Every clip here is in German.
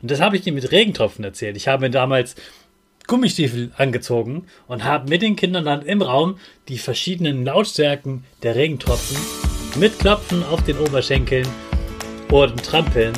Und das habe ich ihm mit Regentropfen erzählt. Ich habe mir damals Gummistiefel angezogen und habe mit den Kindern dann im Raum die verschiedenen Lautstärken der Regentropfen mit Klopfen auf den Oberschenkeln und Trampeln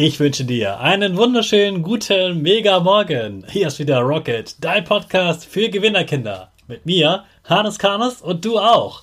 Ich wünsche dir einen wunderschönen guten Mega Morgen. Hier ist wieder Rocket, dein Podcast für Gewinnerkinder. Mit mir, Hannes Karnes und du auch.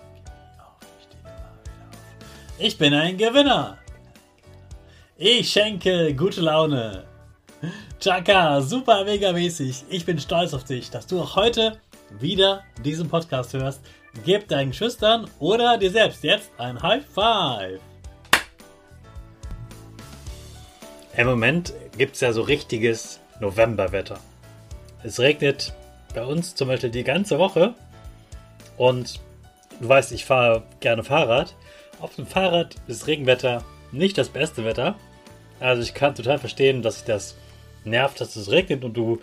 Ich bin ein Gewinner. Ich schenke gute Laune. Chaka, super mega mäßig. Ich bin stolz auf dich, dass du auch heute wieder diesen Podcast hörst. Gib deinen Schüchtern oder dir selbst jetzt ein High Five. Im Moment gibt es ja so richtiges Novemberwetter. Es regnet bei uns zum Beispiel die ganze Woche und du weißt, ich fahre gerne Fahrrad. Auf dem Fahrrad ist Regenwetter nicht das beste Wetter. Also ich kann total verstehen, dass ich das nervt, dass es regnet und du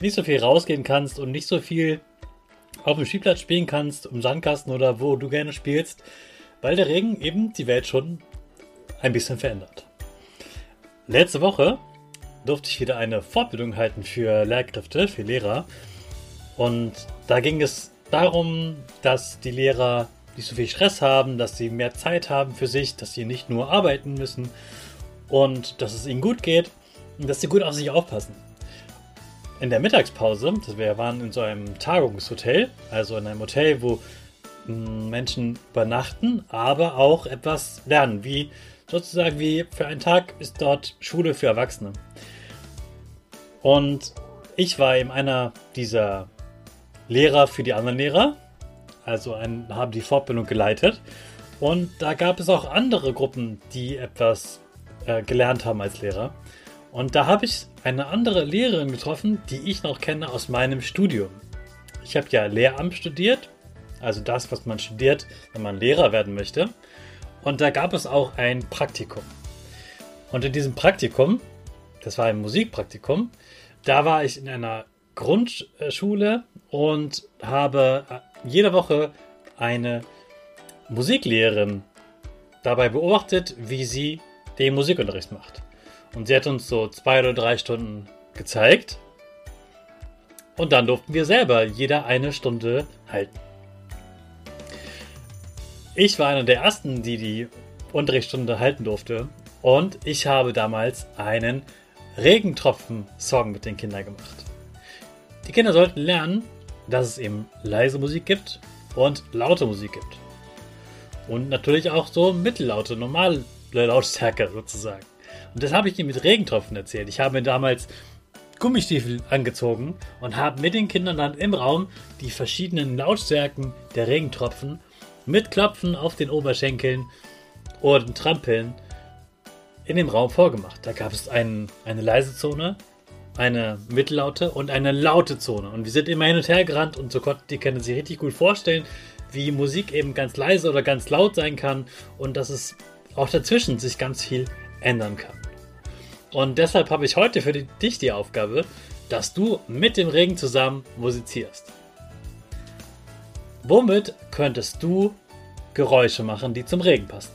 nicht so viel rausgehen kannst und nicht so viel auf dem Spielplatz spielen kannst, im Sandkasten oder wo du gerne spielst, weil der Regen eben die Welt schon ein bisschen verändert. Letzte Woche durfte ich wieder eine Fortbildung halten für Lehrkräfte, für Lehrer. Und da ging es darum, dass die Lehrer nicht so viel Stress haben, dass sie mehr Zeit haben für sich, dass sie nicht nur arbeiten müssen und dass es ihnen gut geht dass sie gut auf sich aufpassen. In der Mittagspause, wir waren in so einem Tagungshotel, also in einem Hotel, wo hm, Menschen übernachten, aber auch etwas lernen, wie sozusagen wie für einen Tag ist dort Schule für Erwachsene. Und ich war eben einer dieser Lehrer für die anderen Lehrer, also ein, haben die Fortbildung geleitet. Und da gab es auch andere Gruppen, die etwas äh, gelernt haben als Lehrer. Und da habe ich eine andere Lehrerin getroffen, die ich noch kenne aus meinem Studium. Ich habe ja Lehramt studiert, also das, was man studiert, wenn man Lehrer werden möchte. Und da gab es auch ein Praktikum. Und in diesem Praktikum, das war ein Musikpraktikum, da war ich in einer Grundschule und habe jede Woche eine Musiklehrerin dabei beobachtet, wie sie den Musikunterricht macht. Und sie hat uns so zwei oder drei Stunden gezeigt. Und dann durften wir selber jeder eine Stunde halten. Ich war einer der ersten, die die Unterrichtsstunde halten durfte. Und ich habe damals einen Regentropfen-Song mit den Kindern gemacht. Die Kinder sollten lernen, dass es eben leise Musik gibt und laute Musik gibt. Und natürlich auch so mittellaute, normale Lautstärke sozusagen. Und das habe ich ihm mit Regentropfen erzählt. Ich habe mir damals Gummistiefel angezogen und habe mit den Kindern dann im Raum die verschiedenen Lautstärken der Regentropfen mit Klopfen auf den Oberschenkeln und Trampeln in dem Raum vorgemacht. Da gab es einen, eine leise Zone, eine mittellaute und eine laute Zone. Und wir sind immer hin und her gerannt und so konnten die Kinder sich richtig gut vorstellen, wie Musik eben ganz leise oder ganz laut sein kann und dass es auch dazwischen sich ganz viel ändern kann. Und deshalb habe ich heute für dich die Aufgabe, dass du mit dem Regen zusammen musizierst. Womit könntest du Geräusche machen, die zum Regen passen?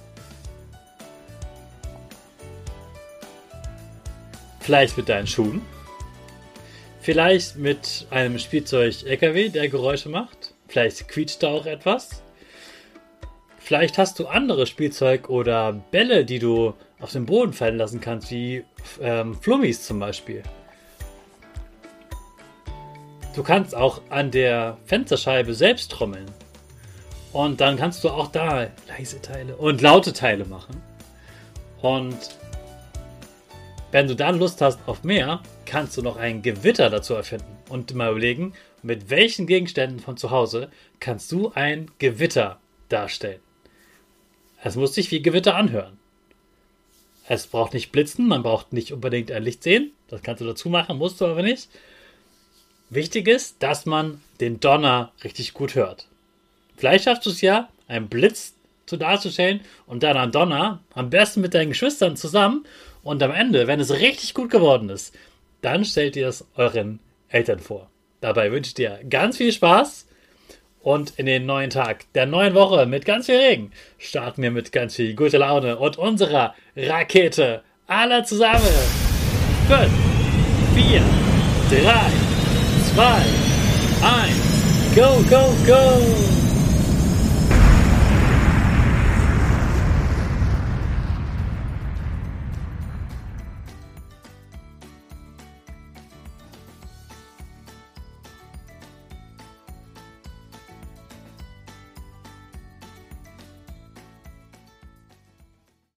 Vielleicht mit deinen Schuhen. Vielleicht mit einem Spielzeug-LKW, der Geräusche macht. Vielleicht quietscht da auch etwas. Vielleicht hast du andere Spielzeug oder Bälle, die du auf den Boden fallen lassen kannst, wie ähm, Flummis zum Beispiel. Du kannst auch an der Fensterscheibe selbst trommeln. Und dann kannst du auch da leise Teile und laute Teile machen. Und wenn du dann Lust hast auf mehr, kannst du noch ein Gewitter dazu erfinden und mal überlegen, mit welchen Gegenständen von zu Hause kannst du ein Gewitter darstellen. Es muss sich wie Gewitter anhören. Es braucht nicht blitzen, man braucht nicht unbedingt ein Licht sehen. Das kannst du dazu machen, musst du aber nicht. Wichtig ist, dass man den Donner richtig gut hört. Vielleicht schaffst du es ja, einen Blitz zu darzustellen und dann einen Donner, am besten mit deinen Geschwistern zusammen. Und am Ende, wenn es richtig gut geworden ist, dann stellt ihr es euren Eltern vor. Dabei wünsche ich dir ganz viel Spaß und in den neuen Tag der neuen Woche mit ganz viel Regen starten wir mit ganz viel gute Laune und unserer Rakete. Alle zusammen. 5, 4, 3, 2, 1, go, go, go!